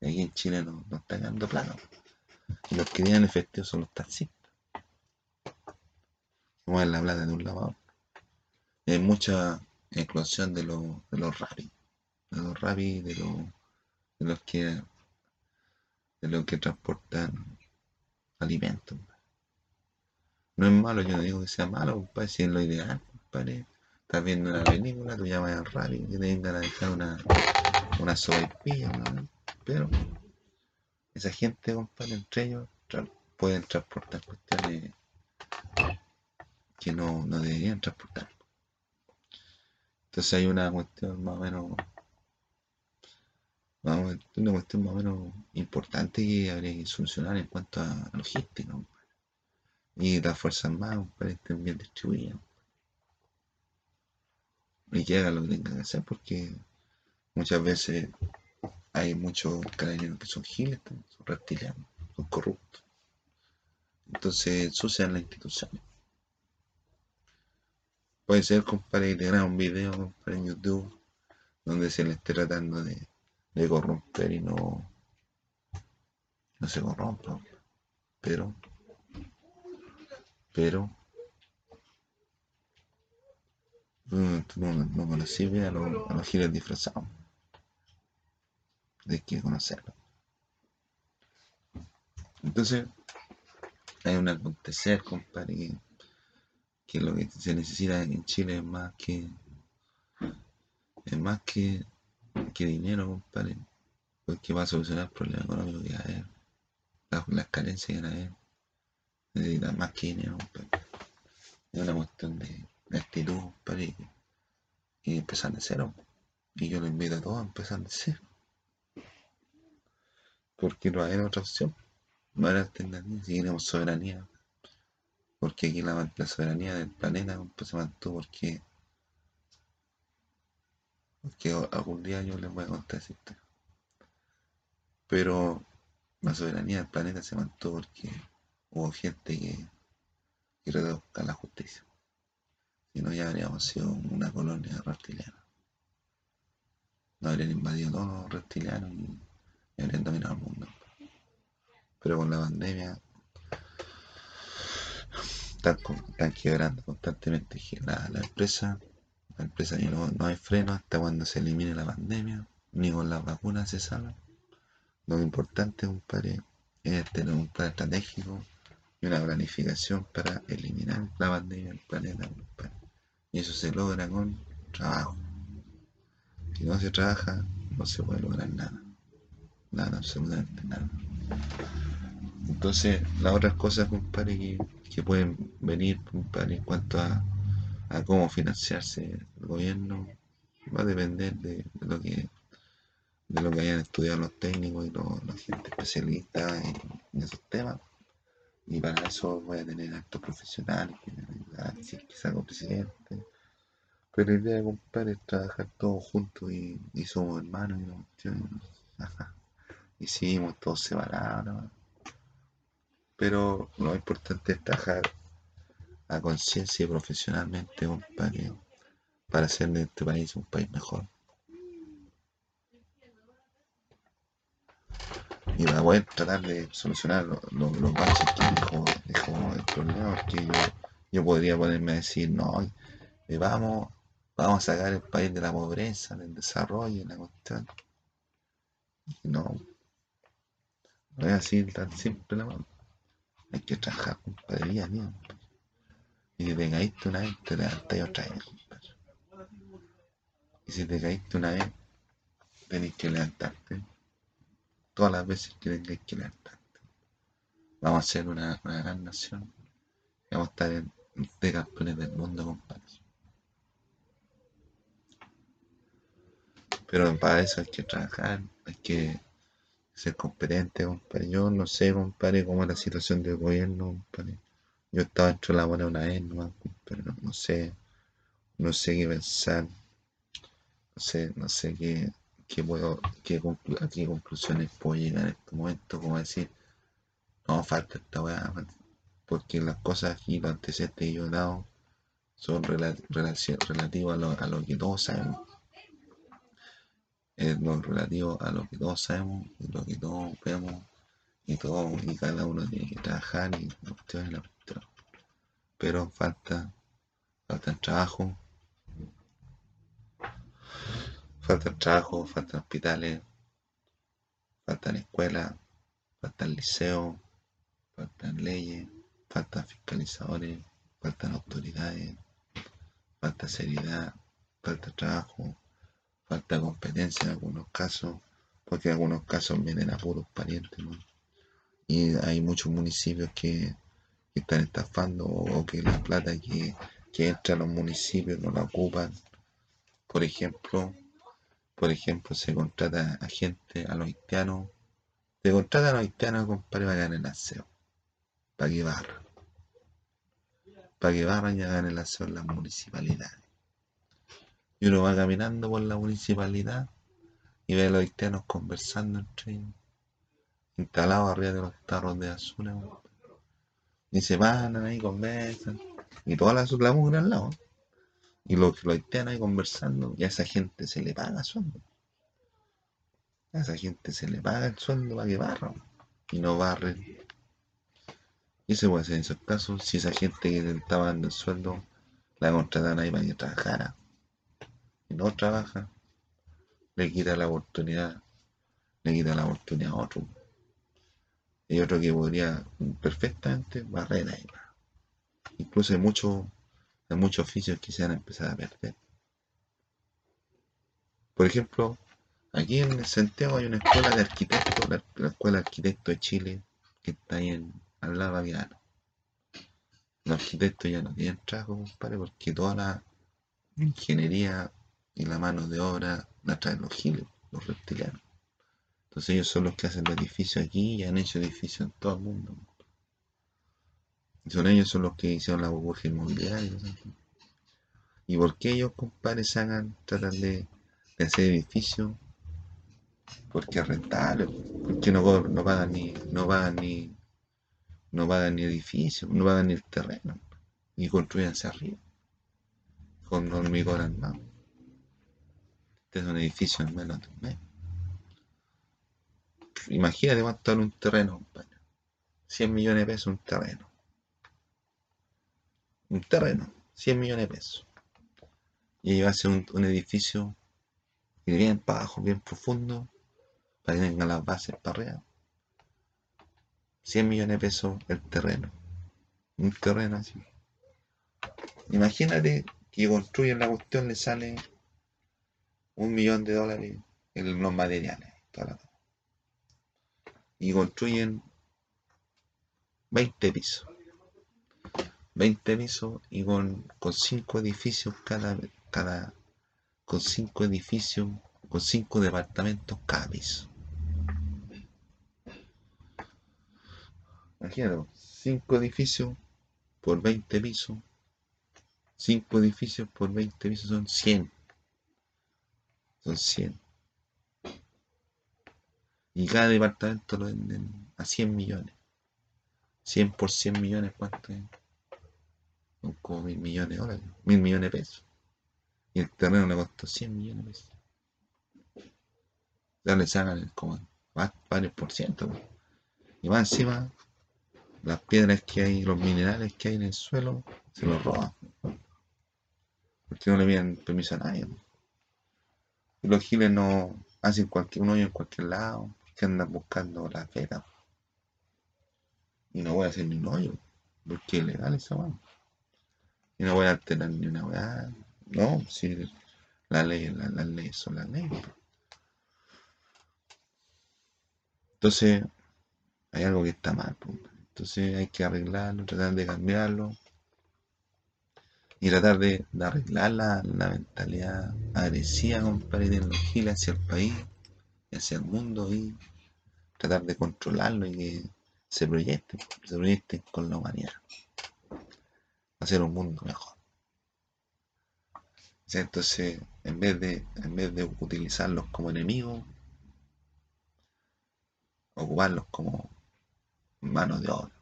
Aquí en Chile no, no están dando plata. Y los que tienen efectivo son los taxistas. Mueven la plata de un lado hay mucha explosión de, los de los rapis, de los rapis, de, los, de los que de los que transportan alimentos. No es malo, yo no digo que sea malo, compadre, si es lo ideal, compadre. Estás viendo una película, tú llamas al rapi y te vengan a dejar una, una sobrepilla, pero esa gente, compadre, entre ellos pueden transportar cuestiones que no, no deberían transportar. Entonces hay una cuestión más o menos, una cuestión más o menos importante que habría que solucionar en cuanto a logística. Y las fuerzas más estén bien distribuidas. Y que hagan lo que tengan que hacer porque muchas veces hay muchos carabineros que son giles, son reptilianos, son corruptos. Entonces sucedan las instituciones. Puede ser, compadre, que un video, compadre, en YouTube, donde se le esté tratando de, de corromper y no, no se corrompa. Pero, pero, no, no conocí a los, a los giles disfrazados. Hay que conocerlo. Entonces, hay un acontecer, compadre, que lo que se necesita en Chile es más que es más que, que dinero, compadre, porque va a solucionar el problema económico que hay, las, las carencias que hay, necesita más que dinero, compadre. Es una cuestión de, actitud, compadre, y, empezar de cero. Y yo lo invito a todos a empezar de cero. Porque no hay otra opción, no hay alternativa, si queremos soberanía porque aquí la, soberanía del planeta se mantuvo porque porque algún día yo les voy a contar esa historia pero la soberanía del planeta se mantuvo porque hubo gente que quiere buscar la justicia si no ya habríamos sido una colonia reptiliana no habrían invadido todos los reptilianos y, y habrían dominado el mundo pero con la pandemia están, quebrando constantemente la, la, empresa. La empresa no, no hay freno hasta cuando se elimine la pandemia, ni con las vacunas se sabe. Lo importante, es tener un plan estratégico y una planificación para eliminar la pandemia del planeta, Y eso se logra con trabajo. Si no se trabaja, no se puede lograr nada. Nada, absolutamente nada. Entonces, las otras cosas, compadre, que, pueden venir, compadre, en cuanto a, cómo financiarse el gobierno, va a depender de, lo que de lo que hayan estudiado los técnicos y los, la gente especialista en, esos temas. Y para eso voy a tener actos profesionales que me es que salgo presidente. Pero la idea, compadre, es trabajar todos juntos y, somos hermanos y no, y seguimos todos separados. Pero lo importante es trabajar a conciencia y profesionalmente, compadre, para hacer de este país un país mejor. Y para poder tratar de solucionar los, los, baches que dejó, el problema, porque yo, yo podría ponerme a decir, no, vamos, vamos a sacar el país de la pobreza, del desarrollo, la cuestión. No, no es así tan simple la mano. Hay que trabajar, compadre, día Y si te caíste una vez, te levantáis otra vez. Y si te caíste una vez, tenés que levantarte todas las veces que tengáis que levantarte. Vamos a ser una, gran nación. Vamos a estar en, de campeones del mundo, compadre. Pero para eso hay que trabajar, hay que ser competente, compadre. Yo no sé, compadre, cómo es la situación del gobierno, compadre. Yo estaba dentro de la buena una vez, no, pero no, sé, no sé qué pensar, no sé, no sé qué, qué puedo, qué a qué conclusiones puedo llegar en este momento, como decir, no, falta esta weá, porque las cosas aquí, los antecedentes que yo he dado, son relativos a lo, a lo que todos sabemos es lo relativo a lo que todos sabemos y lo que todos vemos y todo y cada uno tiene que trabajar y la cuestión es la cuestión. Pero falta, falta trabajo, falta trabajo, faltan hospitales, faltan escuelas, faltan liceos, faltan leyes, faltan fiscalizadores, faltan autoridades, falta seriedad, falta trabajo, falta competencia en algunos casos, porque en algunos casos vienen a puros parientes, Y hay muchos municipios que, están estafando o que la plata que, que entra a los municipios no la ocupan. Por ejemplo, por ejemplo, se contrata a gente, a los haitianos, se contrata a los haitianos, compadre, para ganar el aseo, para que barran. Para que barran y hagan el aseo en las municipalidades. Y uno va caminando por la municipalidad y ve a los haitianos conversando entre ellos, instalados arriba de los tarros de azul. Y se van ahí, conversan. Y toda la, la mugre al lado. Y los, los haitianos ahí conversando, y a esa gente se le paga sueldo. A esa gente se le paga el sueldo para que barra. Y no barren. Y se puede hacer en esos casos si esa gente que le estaba dando el sueldo la contratan ahí para que trabajara no trabaja, le quita la oportunidad, le quita la oportunidad a otro. Y otro que podría perfectamente barrer ahí. Incluso hay muchos muchos oficios que se han empezado a perder. Por ejemplo, aquí en Santiago hay una escuela de arquitectos, la, Escuela de Arquitectos de Chile, que está ahí en, al lado de Aviano. Los arquitectos ya no tienen trabajo, compadre, porque toda la ingeniería y la mano de obra la traen los giles, los reptilianos. Entonces ellos son los que hacen el edificio aquí y han hecho edificios en todo el mundo. Son ellos son los que hicieron la burbuja inmobiliaria. ¿Y por qué ellos, compadres, hagan, tratan de, hacer edificios? Porque es rentable, porque no, no pagan ni, no pagan ni, no pagan ni edificios, no pagan ni el terreno, y construyen hacia arriba, con hormigón armado. Este es un edificio en menos de un mes. Imagínate cuánto vale un terreno, compadre. 100 millones de pesos un terreno. Un terreno, 100 millones de pesos. Y ellos hacen un, un edificio bien bajo, bien profundo, para que tengan las bases para arriba. 100 millones de pesos el terreno. Un terreno así. Imagínate que construyen la cuestión le sale un millón de dólares en los materiales. Y construyen 20 pisos. 20 pisos y con, con 5 edificios cada, cada, con 5 edificios, con 5 departamentos cada piso. Imagínate, 5 edificios por 20 pisos. 5 edificios por 20 pisos son 100. Son 100. Y cada departamento lo venden a 100 millones. 100 por 100 millones, ¿cuánto es? Son como mil millones de dólares, mil millones de pesos. Y el terreno le costó 100 millones de pesos. Ya le sacan como varios por ciento. Y más encima, las piedras que hay, los minerales que hay en el suelo, se los roban. Porque no le piden permiso a nadie. Y los giles no hacen cualquier, un hoyo en cualquier lado, que andan buscando la feta. Y no voy a hacer ni un hoyo, porque es ilegal esa mano. Y no voy a alterar ni una weá. No, si la ley, las la leyes son las leyes. Entonces, hay algo que está mal. Entonces hay que arreglarlo, tratar de cambiarlo. Y tratar de, arreglar la, mentalidad agresiva, compadre, de hacia el país, hacia el mundo y tratar de controlarlo y que se proyecte, se proyecte con la humanidad hacer un mundo mejor. Entonces, en vez de, en vez de utilizarlos como enemigos, ocuparlos como mano de obra,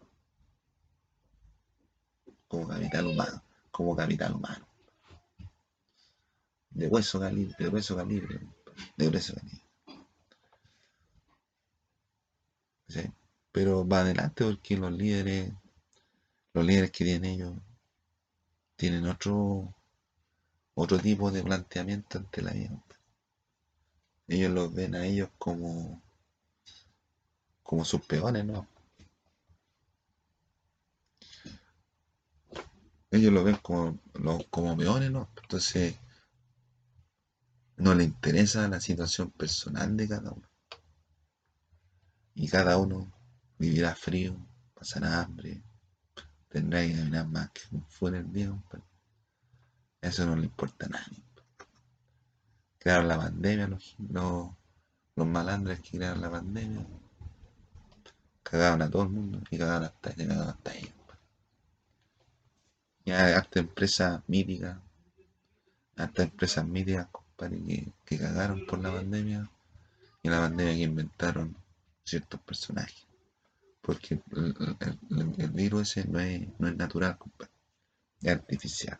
como capital humano, como capital humano. De hueso calibre, de hueso calibre, de hueso calibre. Pero va adelante porque los líderes, los líderes que tienen ellos tienen otro, otro tipo de planteamiento ante la vida. Ellos los ven a ellos como, como sus peones, ¿no? Ellos lo ven como, como peones, ¿no? Entonces, no le interesa la situación personal de cada uno. Y cada uno vivirá frío, pasará hambre, tendrá que caminar más que fuera el día, Eso no le importa a nadie. Crearon la pandemia, los, los, malandres que crearon la pandemia, cagaron a todo el mundo y cagaron hasta, cagaron hasta ellos. Y hay hasta empresas míticas, hasta empresas míticas, compadre, que, que cagaron por la pandemia y la pandemia que inventaron ciertos personajes porque el, virus ese no es, no es natural, compadre, es artificial.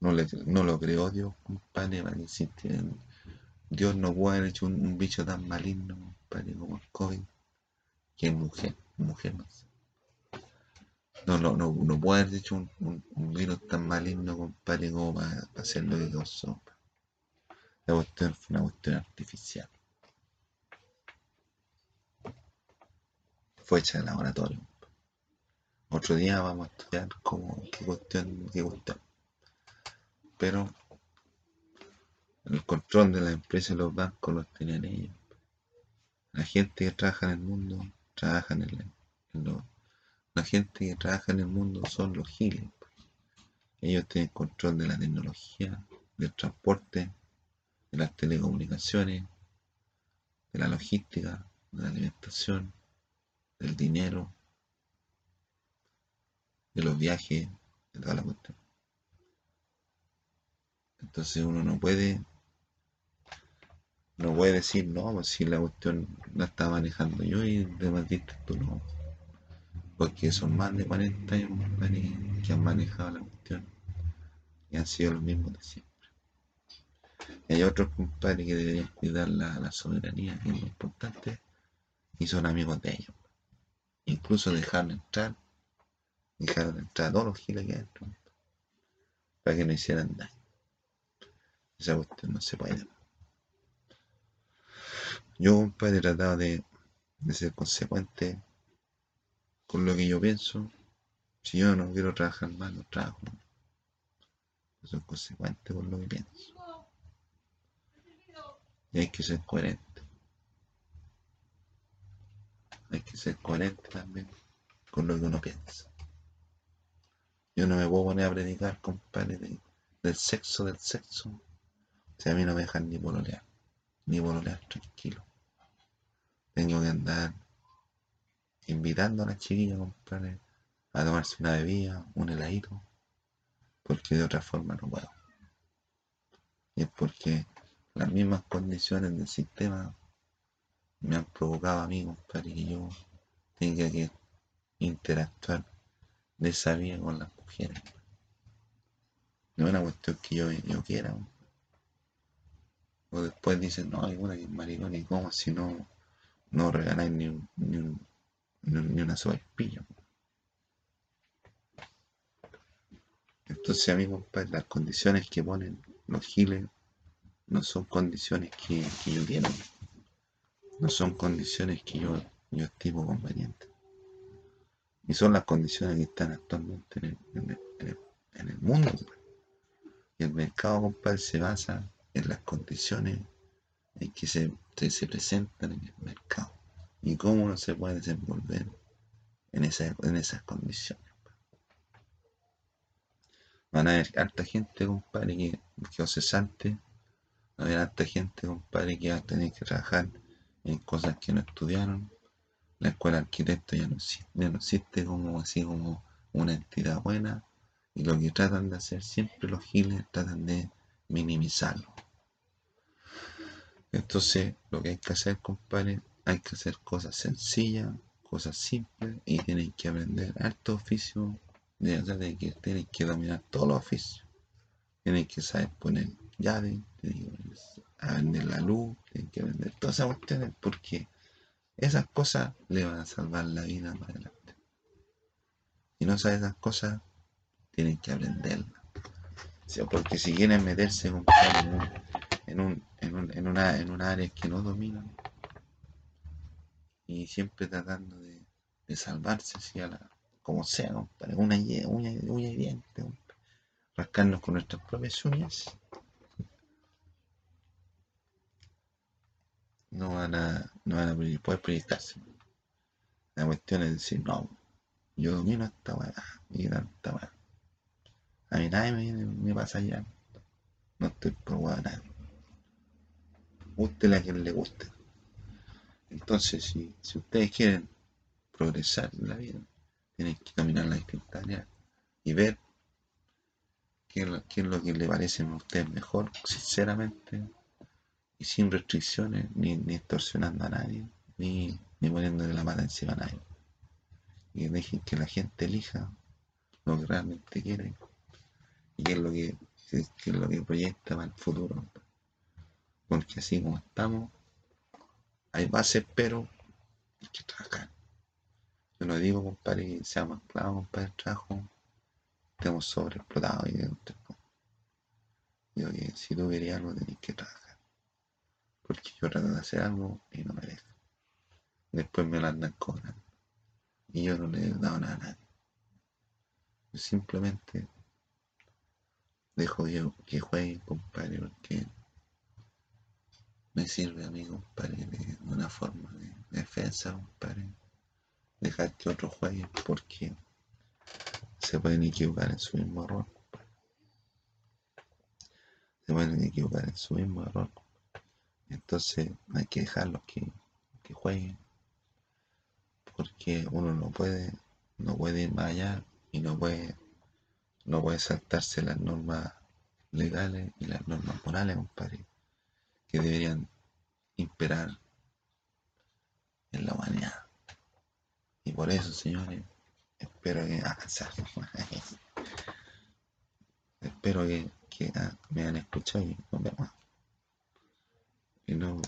No, le, no lo creó Dios, compadre, para que. Dios no puede haber hecho un, bicho tan maligno, compadre, como el COVID, que es mujer, mujer más. No, no, no, puede haber hecho un, virus tan maligno, compadre, como para, hacer lo que causó. La cuestión fue una cuestión artificial. Fue hecha en laboratorio. Otro día vamos a estudiar cómo, qué cuestión, qué cuestión. Pero el control de la empresa y los bancos los tienen ellos. La gente que trabaja en el mundo, trabaja en el, la gente que trabaja en el mundo son los giles. Ellos tienen control de la tecnología, del transporte, de las telecomunicaciones, de la logística, de la alimentación, del dinero, de los viajes, de toda la cuestión. Entonces uno no puede, no puede decir, no, pues si la cuestión la está manejando yo y demás tú no. Porque son más de 40 años que han manejado la cuestión y han sido los mismos de siempre. Y hay otros compadres que deberían cuidar la, la soberanía, que es muy importante, y son amigos de ellos incluso dejaron entrar, dejaron entrar a todos los giles que adentro, para que no hicieran daño. Esa cuestión no se puede. Yo, compadre, he tratado de, ser consecuente con lo que yo pienso. Si yo no quiero trabajar más, no trabajo. Soy consecuente con lo que pienso. Y hay que ser coherente. Hay que ser coherente también con lo que uno piensa. Yo no me puedo poner a predicar, compadre, del sexo, del sexo. Si a mí no me dejan ni pololear, ni pololear tranquilo. Tengo que andar invitando a la chiquilla, compadre, a tomarse una bebida, un heladito, porque de otra forma no puedo. Y es porque las mismas condiciones del sistema me han provocado a mí, compadre, que yo tenga que interactuar de esa vía con las mujeres. No es una cuestión que yo, yo quiera. O después dicen, no, hay una que es maricón y cómo si no, no regaláis ni, ni, ni, una sola espilla. Entonces, a mí, las condiciones que ponen los giles no son condiciones que, yo quiero. Son condiciones que yo, yo estimo convenientes. Y son las condiciones que están actualmente en el, mundo. Y el mercado, compadre, se basa en las condiciones en que se, se presentan en el mercado. Y cómo uno se puede desenvolver en, en esas condiciones. Van a haber harta gente, compadre, que, que os cesante. Van a haber harta gente, compadre, que va a tener que trabajar en cosas que no estudiaron la escuela de arquitectos ya no existe, como así como una entidad buena y lo que tratan de hacer siempre los giles tratan de minimizarlo. Entonces, lo que hay que hacer, compadre, hay que hacer cosas sencillas, cosas simples y tienen que aprender alto oficio, de, que tienen que dominar todos los oficios. Tienen que saber poner llave, tienen que aprender la luz, tienen que aprender todas esas cuestiones porque esas cosas le van a salvar la vida más adelante. Y no sabe esas cosas, tienen que aprenderlas. porque si quieren meterse en un, en, un, en, una, en una área que no dominan y siempre tratando de, salvarse así a la, como sea, para una uña y diente, rascarnos con nuestras propias uñas no van a, no van a poder proyectarse. La cuestión es decir, no, yo domino esta weá y tanta weá. A mí nadie me, pasa allá. No estoy por weá nada. Guste a quien le guste. Entonces, si, si ustedes quieren progresar en la vida, tienen que caminar la distintas y ver qué qué es lo que le parece a ustedes mejor, sinceramente, y sin restricciones, ni, extorsionando a nadie, ni, ni poniéndole la mano encima a nadie. Y dejen que la gente elija lo que realmente quiere y qué es lo que, es lo que proyecta para el futuro. Porque así como estamos, hay bases, pero hay que trabajar. Yo no digo, compadre, que seamos esclavos, compadre, el trabajo, estemos sobreexplotados y de Digo que si tú querías algo, tenés que trabajar porque yo trato de hacer algo y no me dejan. Después me lo andan cobrando. Y yo no le he dado nada a nadie. Yo simplemente dejo que juegue, compadre, porque me sirve a mí, compadre, de una forma de defensa, compadre. Dejar que otro juegue porque se pueden equivocar en su mismo error, Se pueden equivocar en su mismo error, entonces hay que dejarlos que, jueguen. Porque uno no puede, no puede ir más allá y no puede, no puede saltarse las normas legales y las normas morales, compadre, que deberían imperar en la humanidad. Y por eso, señores, espero que espero que, que ah, me hayan escuchado y nos vemos. You know